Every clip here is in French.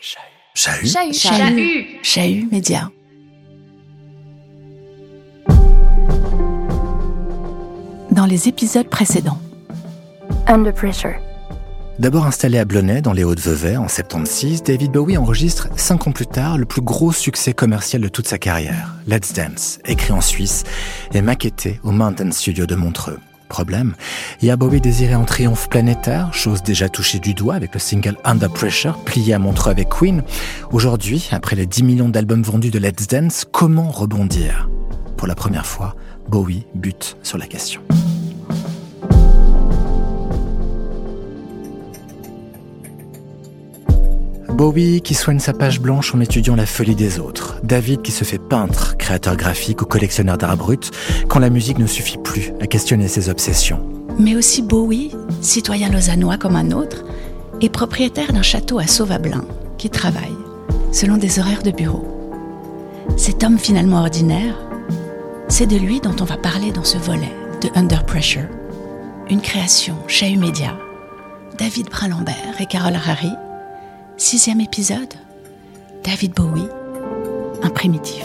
Chahut. Chahut. Chahut. Chahut Média. Dans les épisodes précédents. Under Pressure. D'abord installé à Blonay, dans les Hauts-de-Vevey, en 76, David Bowie enregistre, cinq ans plus tard, le plus gros succès commercial de toute sa carrière, Let's Dance, écrit en Suisse et maquetté au Mountain Studio de Montreux. Problème, Bowie désirait en triomphe planétaire, chose déjà touchée du doigt avec le single Under Pressure, plié à Montreux avec Queen. Aujourd'hui, après les 10 millions d'albums vendus de Let's Dance, comment rebondir? Pour la première fois, Bowie bute sur la question. Bowie qui soigne sa page blanche en étudiant la folie des autres. David qui se fait peintre, créateur graphique ou collectionneur d'art brut, quand la musique ne suffit plus à questionner ses obsessions. Mais aussi Bowie, citoyen lausannois comme un autre, et propriétaire d'un château à Sauvablin, qui travaille, selon des horaires de bureau. Cet homme finalement ordinaire, c'est de lui dont on va parler dans ce volet de Under Pressure, une création chez Media, David Brun-Lambert et Carole Harry, Sixième épisode, David Bowie, un primitif.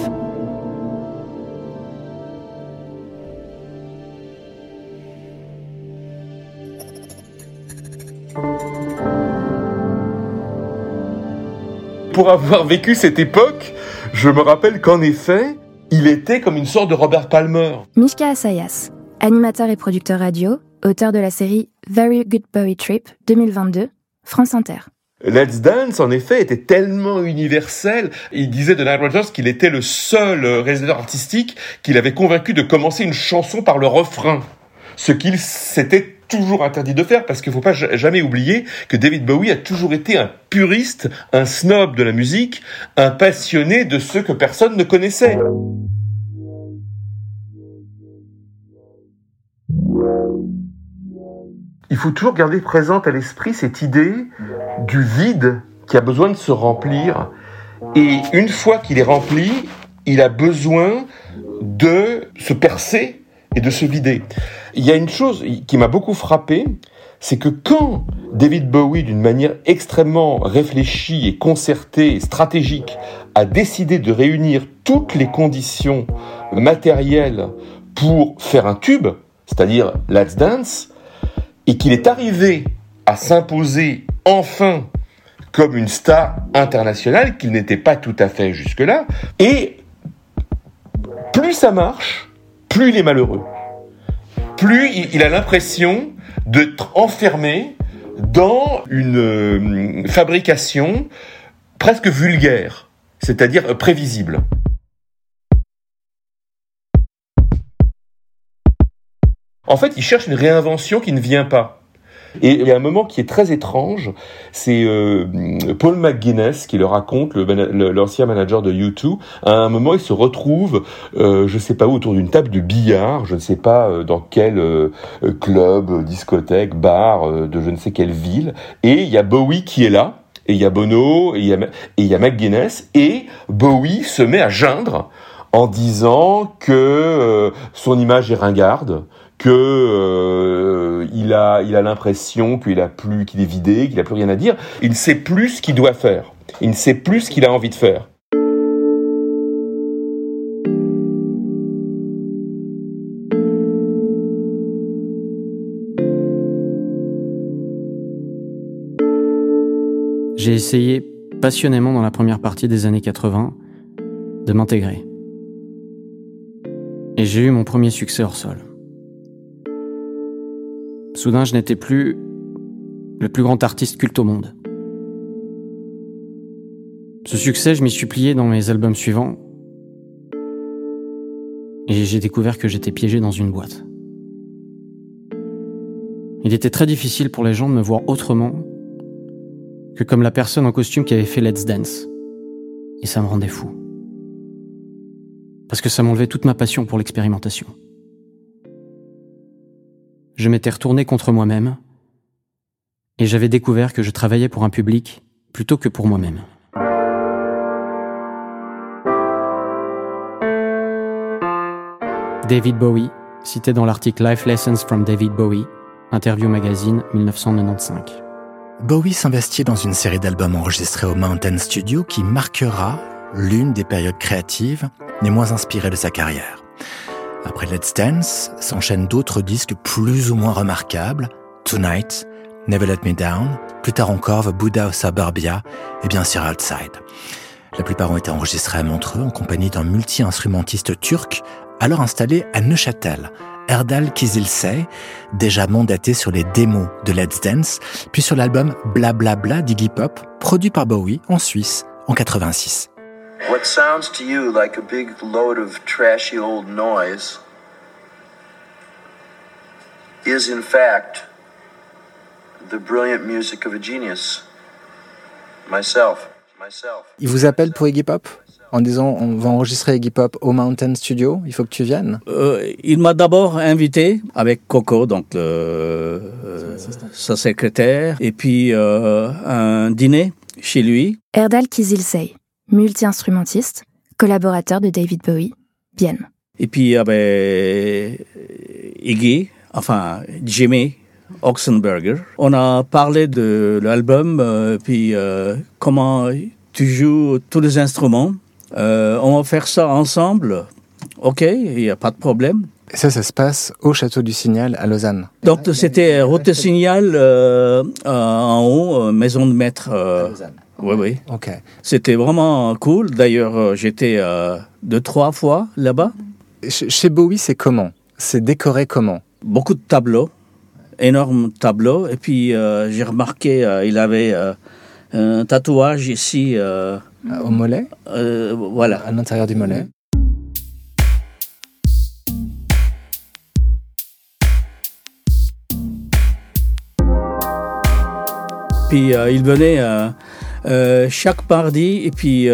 Pour avoir vécu cette époque, je me rappelle qu'en effet, il était comme une sorte de Robert Palmer. Mishka Asayas, animateur et producteur radio, auteur de la série Very Good Bowie Trip 2022, France Inter. Let's Dance, en effet, était tellement universel. Il disait de Nile Rodgers qu'il était le seul euh, réalisateur artistique qu'il avait convaincu de commencer une chanson par le refrain. Ce qu'il s'était toujours interdit de faire parce qu'il ne faut pas jamais oublier que David Bowie a toujours été un puriste, un snob de la musique, un passionné de ceux que personne ne connaissait. Il faut toujours garder présente à l'esprit cette idée du vide qui a besoin de se remplir. Et une fois qu'il est rempli, il a besoin de se percer et de se vider. Il y a une chose qui m'a beaucoup frappé, c'est que quand David Bowie, d'une manière extrêmement réfléchie et concertée et stratégique, a décidé de réunir toutes les conditions matérielles pour faire un tube, c'est-à-dire Let's Dance, et qu'il est arrivé à s'imposer enfin comme une star internationale qu'il n'était pas tout à fait jusque-là. Et plus ça marche, plus il est malheureux. Plus il a l'impression d'être enfermé dans une euh, fabrication presque vulgaire, c'est-à-dire prévisible. En fait, il cherche une réinvention qui ne vient pas. Et il y a un moment qui est très étrange, c'est euh, Paul McGuinness qui le raconte, l'ancien manager de U2. À un moment, il se retrouve, euh, je ne sais pas où, autour d'une table de billard, je ne sais pas euh, dans quel club, discothèque, bar de je ne sais quelle ville, et il y a Bowie qui est là, et il y a Bono, et il y et il y a McGuinness, et Bowie se met à geindre en disant que son image est ringarde, que euh, il a il a l'impression qu'il a plus qu'il est vidé, qu'il a plus rien à dire. Il ne sait plus ce qu'il doit faire. Il ne sait plus ce qu'il a envie de faire. J'ai essayé passionnément dans la première partie des années 80 de m'intégrer. Et j'ai eu mon premier succès hors sol. Soudain, je n'étais plus le plus grand artiste culte au monde. Ce succès, je m'y suis dans mes albums suivants. Et j'ai découvert que j'étais piégé dans une boîte. Il était très difficile pour les gens de me voir autrement que comme la personne en costume qui avait fait Let's Dance. Et ça me rendait fou. Parce que ça m'enlevait toute ma passion pour l'expérimentation je m'étais retourné contre moi-même et j'avais découvert que je travaillais pour un public plutôt que pour moi-même. David Bowie, cité dans l'article Life Lessons from David Bowie, Interview Magazine 1995. Bowie s'investit dans une série d'albums enregistrés au Mountain Studio qui marquera l'une des périodes créatives les moins inspirées de sa carrière. Après Let's Dance, s'enchaînent d'autres disques plus ou moins remarquables, Tonight, Never Let Me Down, plus tard encore The Buddha of Suburbia et bien sûr Outside. La plupart ont été enregistrés à Montreux en compagnie d'un multi-instrumentiste turc alors installé à Neuchâtel, Erdal Kizilsey, déjà mandaté sur les démos de Let's Dance, puis sur l'album Bla Bla Bla d'Iggy Pop, produit par Bowie en Suisse en 86. What sounds to you like a big load of trashy old noise is in fact the brilliant music of a genius? Myself. Myself. Il vous appelle pour Iggy Pop? En disant on va enregistrer Iggy Pop au Mountain Studio, il faut que tu viennes euh, Il m'a d'abord invité avec Coco, donc euh, sa secrétaire, et puis euh, un dîner chez lui. Erdal Kizilsey, multi-instrumentiste, collaborateur de David Bowie, Vienne. Et puis il y avait Iggy, enfin Jimmy Oxenberger. On a parlé de l'album, puis comment tu joues tous les instruments. Euh, on va faire ça ensemble. Ok, il n'y a pas de problème. Et ça, ça se passe au Château du Signal à Lausanne. Donc c'était route de Signal euh, en haut, maison de maître. Euh, oui, oui. Ok. C'était vraiment cool. D'ailleurs, j'étais deux, trois fois là-bas. Chez Bowie, c'est comment? C'est décoré comment? Beaucoup de tableaux, énormes tableaux. Et puis j'ai remarqué, il avait un tatouage ici. Euh, au mollet? euh, Voilà. À l'intérieur du mollet. Puis euh, il venait chaque mardi et puis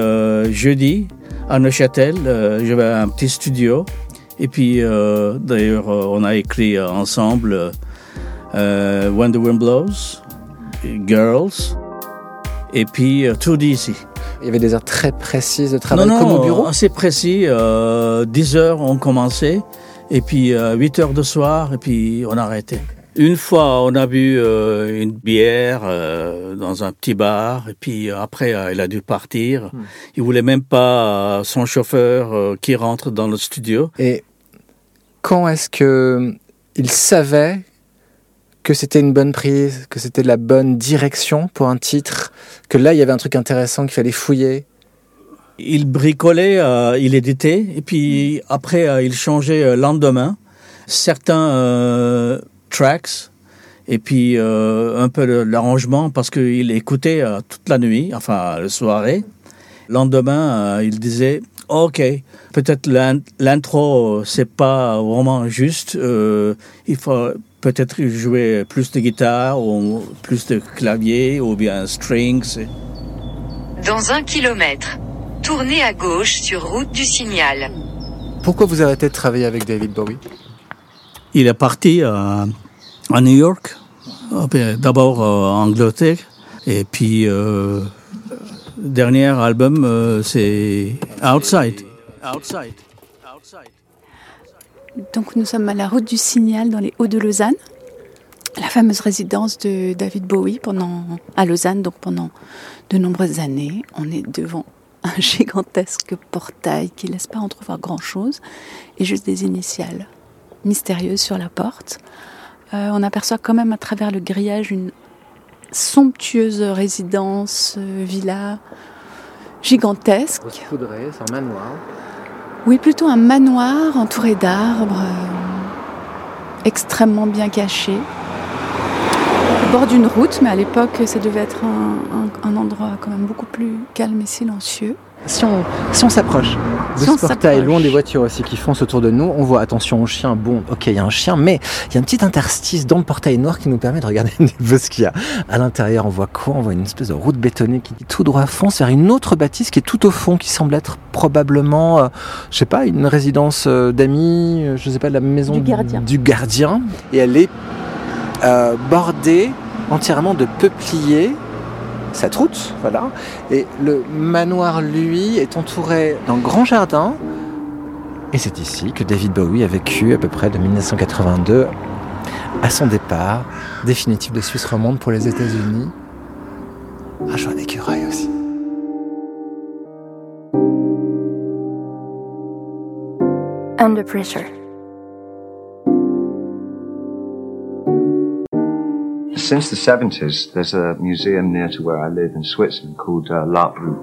jeudi à Neuchâtel. J'avais un petit studio. Et puis d'ailleurs, on a écrit ensemble When the Wind Blows, Girls, et puis Tout d'ici. Il y avait des heures très précises de travail comme au bureau? assez précis. Euh, 10 heures, on commençait. Et puis 8 euh, heures de soir, et puis on arrêtait. Une fois, on a bu euh, une bière euh, dans un petit bar, et puis après, il a dû partir. Hmm. Il voulait même pas son chauffeur qui rentre dans le studio. Et quand est-ce que il savait que c'était une bonne prise, que c'était la bonne direction pour un titre, que là il y avait un truc intéressant qu'il fallait fouiller? Il bricolait, euh, il éditait, et puis après euh, il changeait euh, lendemain certains tracks, et puis un peu l'arrangement parce qu'il écoutait toute la nuit, enfin la soirée. Lendemain, il disait Ok, peut-être l'intro c'est pas vraiment juste. il faut peut-être jouer plus de guitare ou plus de clavier ou bien strings. Dans un kilomètre, tournez à gauche sur route du signal. Pourquoi vous arrêtez de travailler avec David Bowie? Il est parti à, New York, euh, d'abord euh, en Angleterre, et puis euh, dernier album euh, c'est Outside. Outside. Donc nous sommes à la route du Signal dans les Hauts de Lausanne, la fameuse résidence de David Bowie pendant, à Lausanne, donc pendant de nombreuses années. On est devant un gigantesque portail qui ne laisse pas entrevoir grand-chose et juste des initiales mystérieuses sur la porte. Euh, on aperçoit quand même à travers le grillage une somptueuse résidence, euh, villa gigantesque. c'est un manoir. Oui, plutôt un manoir entouré d'arbres, euh, extrêmement bien caché, au bord d'une route, mais à l'époque, ça devait être un, endroit quand même beaucoup plus calme et silencieux. Si on si s'approche de ce portail, loin des voitures aussi qui foncent autour de nous, on voit, attention au chien, bon, ok, il y a un chien, mais il y a un petit interstice dans le portail noir qui nous permet de regarder un peu ce qu'il y a. À l'intérieur, on voit quoi? On voit une espèce de route bétonnée qui tout droit fonce vers une autre bâtisse qui est tout au fond, qui semble être probablement, euh, je sais pas, une résidence euh, d'amis, euh, je sais pas, la maison du gardien. Du gardien. Et elle est bordée entièrement de peupliers cette route, voilà. Et le manoir, lui, est entouré d'un grand jardin. Et c'est ici que David Bowie a vécu à peu près de 1982 à son départ définitif de Suisse romande pour les États-Unis un écureuil aussi. Under Pressure. Since the 70s, there's a museum near to where I live in Switzerland called uh, L'Arbrut.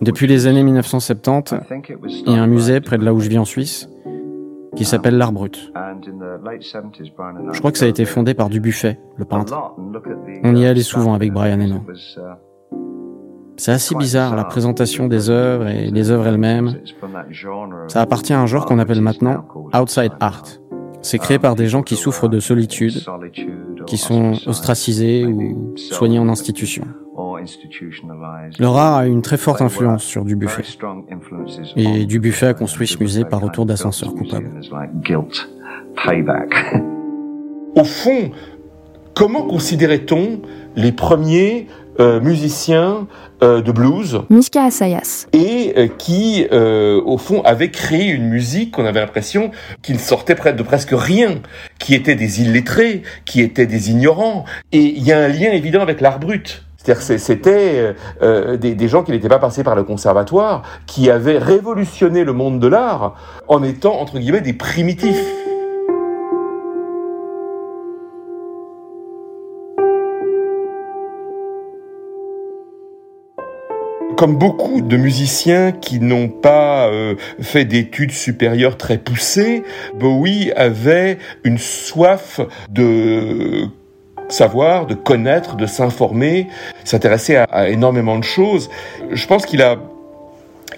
Depuis les années 1970, I think it was il y a un musée près de là où je vis en Suisse qui s'appelle l'Art Brut. And in the late 70s, Brian and I Je crois que ça a été fondé par Dubuffet, le peintre. On y uh, allait souvent avec Brian Eno. uh, C'est assez bizarre, la présentation des œuvres et les œuvres elles-mêmes. Ça appartient à un genre qu'on appelle maintenant outside art. C'est créé par des gens qui souffrent de solitude, qui sont ostracisés ou soignés en institution. Leur art a une très forte influence sur Dubuffet. Et Dubuffet a construit ce musée par retour d'ascenseur coupable. Au fond, comment considérait-on les premiers euh, musiciens euh, de blues Miska Assayas. et euh, qui, euh, au fond, avaient créé une musique qu'on avait l'impression qu'ils sortaient près de presque rien, qui étaient des illettrés, qui étaient des ignorants. Et il y a un lien évident avec l'art brut. C'est-à-dire c'était euh, euh, des, des gens qui n'étaient pas passés par le conservatoire, qui avaient révolutionné le monde de l'art en étant, entre guillemets, des primitifs. Comme beaucoup de musiciens qui n'ont pas euh, fait d'études supérieures très poussées, Bowie avait une soif de savoir, de connaître, de s'informer, s'intéresser à, énormément de choses. Je pense qu'il a,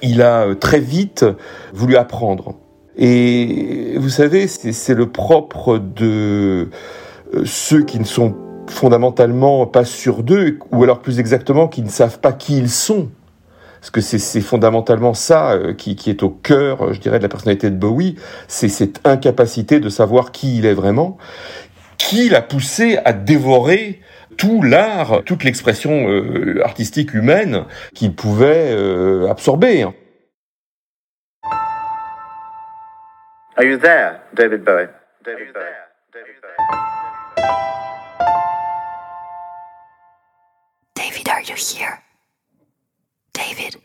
il a euh, très vite voulu apprendre. Et vous savez, c'est c'est le propre de euh, ceux qui ne sont fondamentalement pas sûrs d'eux, ou alors plus exactement qui ne savent pas qui ils sont. Parce que c'est- c'est fondamentalement ça euh, qui, qui est au cœur, euh, je dirais, de la personnalité de Bowie, c'est cette incapacité de savoir qui il est vraiment, qui l'a poussé à dévorer tout l'art, toute l'expression euh, artistique humaine qu'il pouvait euh, absorber. Are you there, David Bowie? David Bowie. David Bowie. David, are you here? David.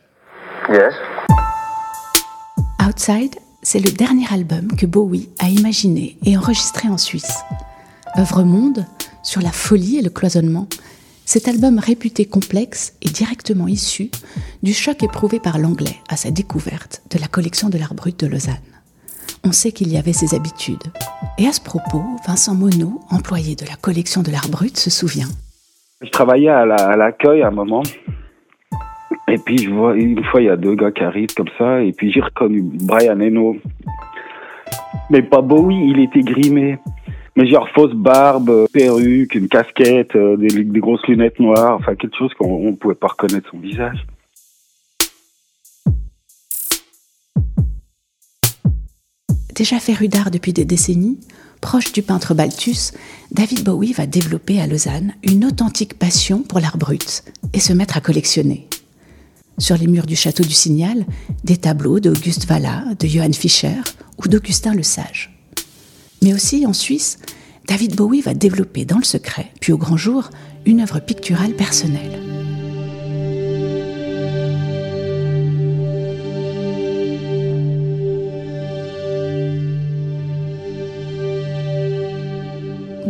Yes. Outside, c'est le dernier album que Bowie a imaginé et enregistré en Suisse. Œuvre monde sur la folie et le cloisonnement, cet album réputé complexe est directement issu du choc éprouvé par l'anglais à sa découverte de la collection de l'art brut de Lausanne. On sait qu'il y avait ses habitudes. Et à ce propos, Vincent Monod, employé de la collection de l'art brut, se souvient. Je travaillais à la- à l'accueil à un moment. Et puis, je vois, une fois, il y a deux gars qui arrivent comme ça. Et puis, j'ai reconnu Brian Eno. Mais pas Bowie, il était grimé. Mais genre fausse barbe, perruque, une casquette, euh, des, grosses lunettes noires. Enfin, quelque chose qu'on ne pouvait pas reconnaître son visage. Déjà féru d'art depuis des décennies, proche du peintre Balthus, David Bowie va développer à Lausanne une authentique passion pour l'art brut et se mettre à collectionner. Sur les murs du château du Signal, des tableaux d'Auguste Valla, de Johann Fischer ou d'Augustin Le Sage. Mais aussi en Suisse, David Bowie va développer dans le secret, puis au grand jour, une œuvre picturale personnelle.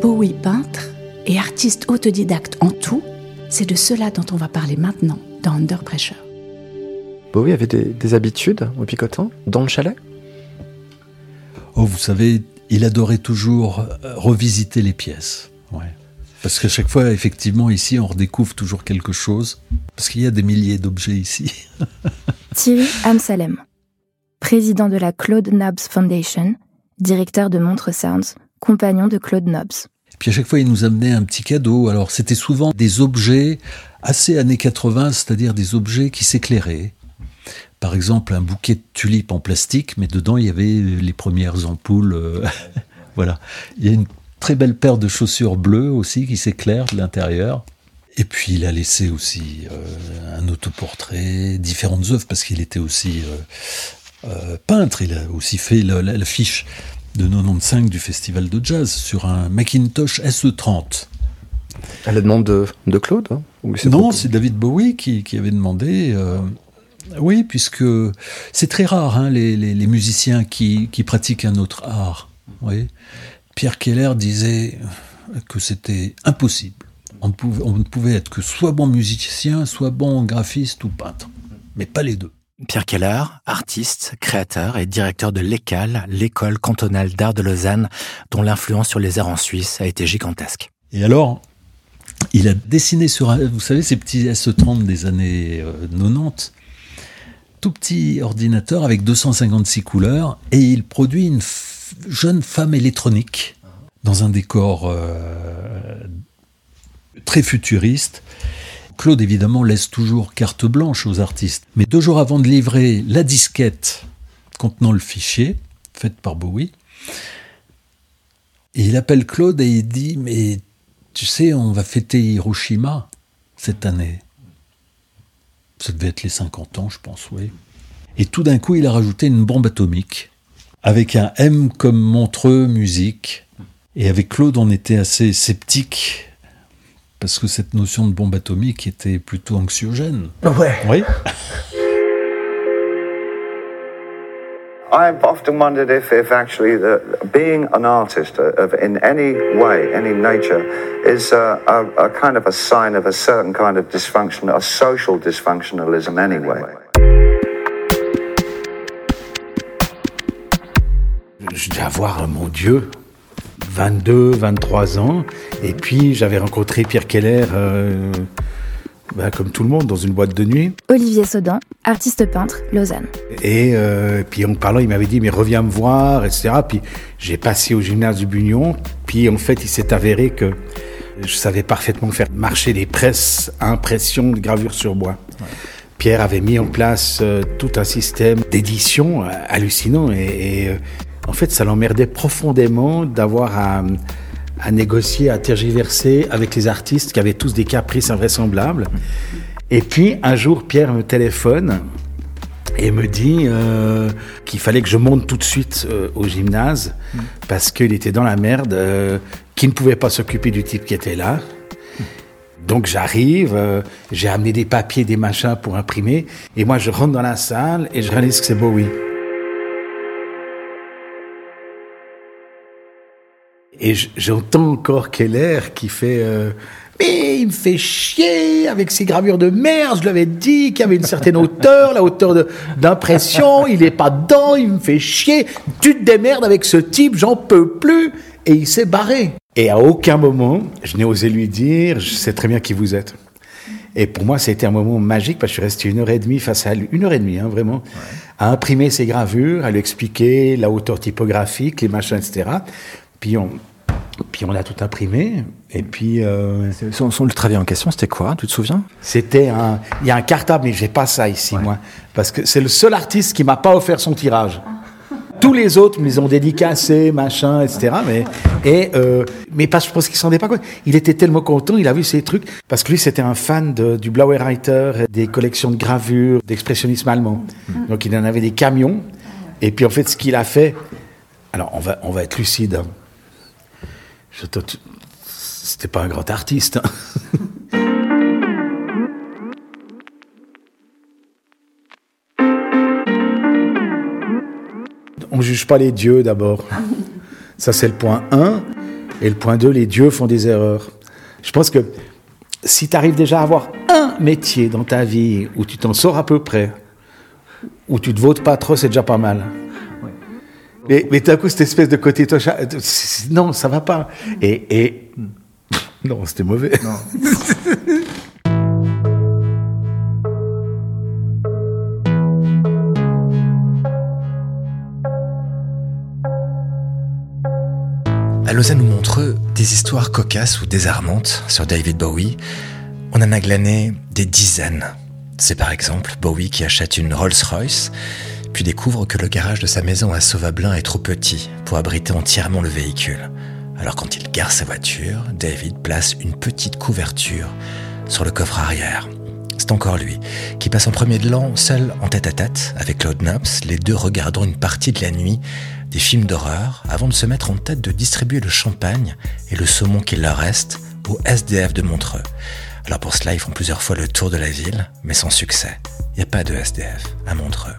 Bowie peintre et artiste autodidacte en tout, c'est de cela dont on va parler maintenant dans Under Pressure. Bowie avait des, des habitudes au picotant dans le chalet Oh, vous savez, il adorait toujours euh, revisiter les pièces. Ouais. Parce qu'à chaque fois, effectivement, ici, on redécouvre toujours quelque chose. Parce qu'il y a des milliers d'objets ici. Thierry Amsalem, président de la Claude Nobs Foundation, directeur de Montre Sounds, compagnon de Claude Nobs. Puis à chaque fois, il nous amenait un petit cadeau. Alors, c'était souvent des objets assez années 80, c'est-à-dire des objets qui s'éclairaient. Par exemple, un bouquet de tulipes en plastique, mais dedans, il y avait les premières ampoules. euh, voilà. Il y a une très belle paire de chaussures bleues aussi qui s'éclairent de l'intérieur. Et puis, il a laissé aussi euh, un autoportrait, différentes œuvres, parce qu'il était aussi euh, euh, peintre. Il a aussi fait la- la- l'affiche de 95 du Festival de Jazz sur un Macintosh SE30. À la demande de, de Claude hein Non, c'est David Bowie qui, avait demandé. Oui, puisque c'est très rare, hein, les, musiciens qui, pratiquent un autre art. Oui. Pierre Keller disait que c'était impossible. On ne, pouvait, on ne pouvait être que soit bon musicien, soit bon graphiste ou peintre, mais pas les deux. Pierre Keller, artiste, créateur et directeur de l'ECAL, l'école cantonale d'art de Lausanne, dont l'influence sur les arts en Suisse a été gigantesque. Et alors, il a dessiné sur, vous savez, ces petits S30 des années 90, euh, tout petit ordinateur avec 256 couleurs, et il produit une jeune femme électronique dans un décor euh, très futuriste. Claude, évidemment, laisse toujours carte blanche aux artistes. Mais deux jours avant de livrer la disquette contenant le fichier, faite par Bowie, il appelle Claude et il dit Mais tu sais, on va fêter Hiroshima cette année. Ça devait être les 50 ans, je pense, oui. Et tout d'un coup, il a rajouté une bombe atomique, avec un M comme Montreux musique. Et avec Claude, on était assez sceptique, parce que cette notion de bombe atomique était plutôt anxiogène. Ouais. Oui. I've often wondered if, if actually the, being an artist uh, of, in any way, any nature, is uh, a, a, kind of a sign of a certain kind of dysfunction, a social dysfunctionalism anyway. Je devais avoir, mon Dieu, 22, 23 ans, et puis j'avais rencontré Pierre Keller. Euh, bah, comme tout le monde, dans une boîte de nuit. Olivier Sodan, artiste peintre, Lausanne. Et euh, puis en parlant, il m'avait dit, mais reviens me voir, etc. Puis j'ai passé au gymnase du Bunion. Puis en fait, il s'est avéré que je savais parfaitement faire marcher les presses à impression de gravure sur bois. Pierre avait mis en place euh, tout un système d'édition euh, hallucinant. Et, et en fait, ça l'emmerdait profondément d'avoir à à négocier, à tergiverser avec les artistes qui avaient tous des caprices invraisemblables. Et puis un jour, Pierre me téléphone et me dit euh, qu'il fallait que je monte tout de suite euh, au gymnase parce qu'il était dans la merde, euh, qu'il ne pouvait pas s'occuper du type qui était là. Donc j'arrive, j'ai amené des papiers, des machins pour imprimer, et moi je rentre dans la salle et je réalise que c'est Bowie. Et j'entends encore Keller qui fait euh, Mais il me fait chier avec ses gravures de merde, je lui avais dit qu'il y avait une certaine hauteur, la hauteur d'impression, il est pas dedans, il me fait chier, tu te démerdes avec ce type, j'en peux plus. Et il s'est barré. Et à aucun moment, je n'ai osé lui dire Je sais très bien qui vous êtes. Et pour moi, c'était un moment magique parce que je suis resté une heure et demie face à lui, une heure et demie, hein, vraiment, à imprimer ses gravures, à lui expliquer la hauteur typographique, les machins, etc. Puis on, puis on a tout imprimé. Et puis. Euh, son, son, le travail en question, c'était quoi Tu te souviens? C'était un. Il y a un cartable, mais j'ai pas ça ici, moi. Parce que c'est le seul artiste qui m'a pas offert son tirage. Tous les autres me les ont dédicacés, machin, etc. Mais, et, euh, mais pas, je pense qu'il s'en rendait pas compte. Il était tellement content, il a vu ces trucs. Parce que lui, c'était un fan de, du Blauer-Reiter, des collections de gravures, d'expressionnisme allemand. Mm. Donc il en avait des camions. Et puis en fait, ce qu'il a fait. Alors, on va, on va être lucide. Hein. C'était pas un grand artiste. Hein. On juge pas les dieux d'abord. Ça, c'est le point 1. Et le point 2, les dieux font des erreurs. Je pense que si tu arrives déjà à avoir un métier dans ta vie où tu t'en sors à peu près, où tu te votes pas trop, c'est déjà pas mal. Mais, mais tout à coup, cette espèce de côté toi, non, ça va pas. Et, et non, c'était mauvais. À Lausanne ou Montreux, des histoires cocasses ou désarmantes sur David Bowie, on en a glané des dizaines. C'est par exemple Bowie qui achète une Rolls-Royce puis découvre que le garage de sa maison à Sauvablin est trop petit pour abriter entièrement le véhicule. Alors quand il gare sa voiture, David place une petite couverture sur le coffre arrière. C'est encore lui qui passe en premier de l'an seul en tête à tête avec Claude Nobs. Les deux regarderont une partie de la nuit des films d'horreur avant de se mettre en tête de distribuer le champagne et le saumon qu'il leur reste au SDF de Montreux. Alors pour cela, ils font plusieurs fois le tour de la ville, mais sans succès. Il n'y a pas de SDF à Montreux.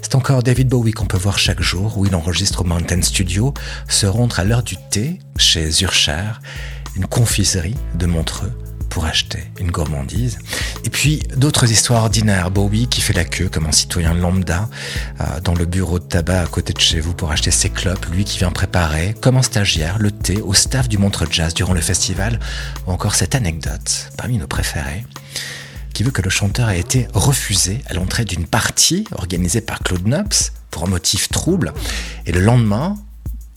C'est encore David Bowie qu'on peut voir chaque jour où il enregistre au Mountain Studio, se rendre à l'heure du thé chez Zurcher, une confiserie de Montreux, pour acheter une gourmandise. Et puis d'autres histoires ordinaires. Bowie qui fait la queue comme un citoyen lambda euh, dans le bureau de tabac à côté de chez vous pour acheter ses clopes. Lui qui vient préparer, comme un stagiaire, le thé au staff du Montre Jazz durant le festival. Ou encore cette anecdote, parmi nos préférés qui veut que le chanteur ait été refusé à l'entrée d'une partie organisée par Claude Nobs pour un motif trouble. Et le lendemain,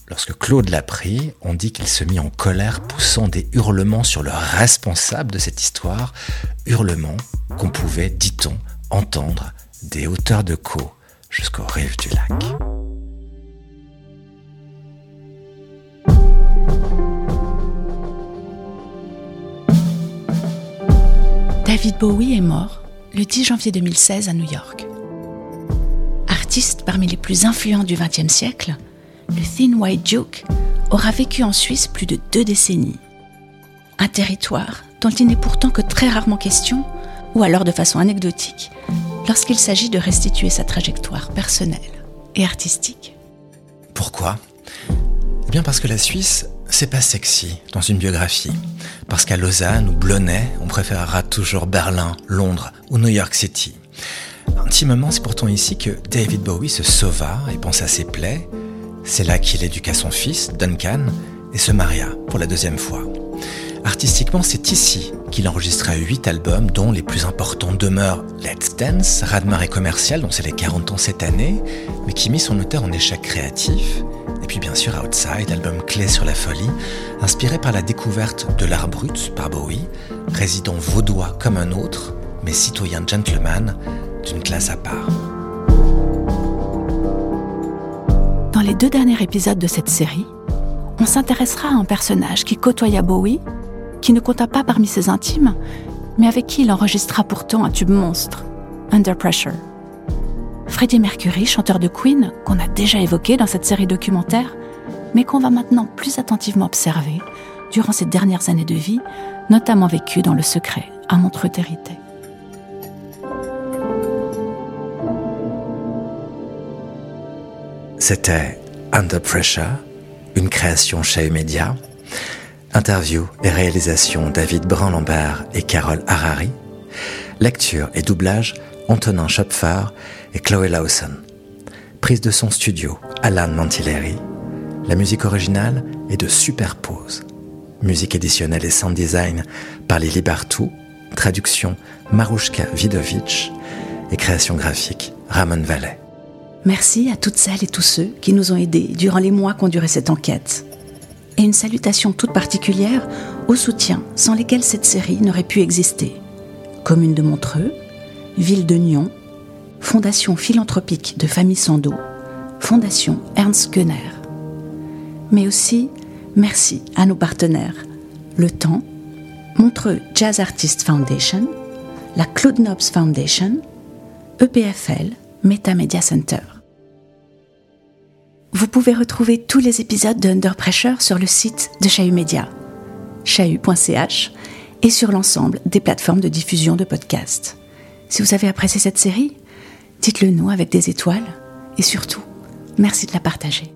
Lorsque Claude l'a pris, on dit qu'il se mit en colère, poussant des hurlements sur le responsable de cette histoire, hurlements qu'on pouvait, dit-on, entendre des hauteurs de Caux jusqu'aux rives du lac. David Bowie est mort le 10 janvier 2016 à New York. Artiste parmi les plus influents du XXe siècle, le Thin White Duke aura vécu en Suisse plus de deux décennies. Un territoire dont il n'est pourtant que très rarement question, ou alors de façon anecdotique, lorsqu'il s'agit de restituer sa trajectoire personnelle et artistique. Pourquoi? Eh bien parce que la Suisse, c'est pas sexy dans une biographie. Parce qu'à Lausanne ou Blonay, on préférera toujours Berlin, Londres ou New York City. Intimement, c'est pourtant ici que David Bowie se sauva et pensa ses plaies, c'est là qu'il éduqua son fils, Duncan, et se maria pour la deuxième fois. Artistiquement, c'est ici qu'il enregistra huit albums, dont les plus importants demeurent Let's Dance, Radmar commercial, dont c'est les 40 ans cette année, mais qui mit son auteur en échec créatif. Et puis bien sûr Outside, album clé sur la folie, inspiré par la découverte de l'art brut par Bowie, résident vaudois comme un autre, mais citoyen gentleman d'une classe à part. Les deux derniers épisodes de cette série, on s'intéressera à un personnage qui côtoya Bowie, qui ne compta pas parmi ses intimes, mais avec qui il enregistra pourtant un tube monstre, Under Pressure. Freddie Mercury, chanteur de Queen, qu'on a déjà évoqué dans cette série documentaire, mais qu'on va maintenant plus attentivement observer durant ses dernières années de vie, notamment vécues dans le secret à Montreux-Territé. C'était Under Pressure, une création chez Media. Interview et réalisation David Brun-Lambert et Carole Harari. Lecture et doublage Antonin Schopfer et Chloé Lawson. Prise de son studio Alan Mantilleri. La musique originale est de Superpose. Musique éditionnelle et sound design par Lili Bartou. Traduction Marushka Vidovic. Et création graphique Ramon Vallet. Merci à toutes celles et tous ceux qui nous ont aidés durant les mois qu'ont duré cette enquête. Et une salutation toute particulière aux soutiens sans lesquels cette série n'aurait pu exister. Commune de Montreux, Ville de Nyon, Fondation philanthropique de Famille Sando, Fondation Ernst Gunner. Mais aussi, merci à nos partenaires, Le Temps, Montreux Jazz Artist Foundation, la Claude Nobs Foundation, EPFL, Meta Media Center. Vous pouvez retrouver tous les épisodes de Under Pressure sur le site de Chahut Media, chahut.ch, et sur l'ensemble des plateformes de diffusion de podcasts. Si vous avez apprécié cette série, dites-le nous avec des étoiles et surtout, merci de la partager.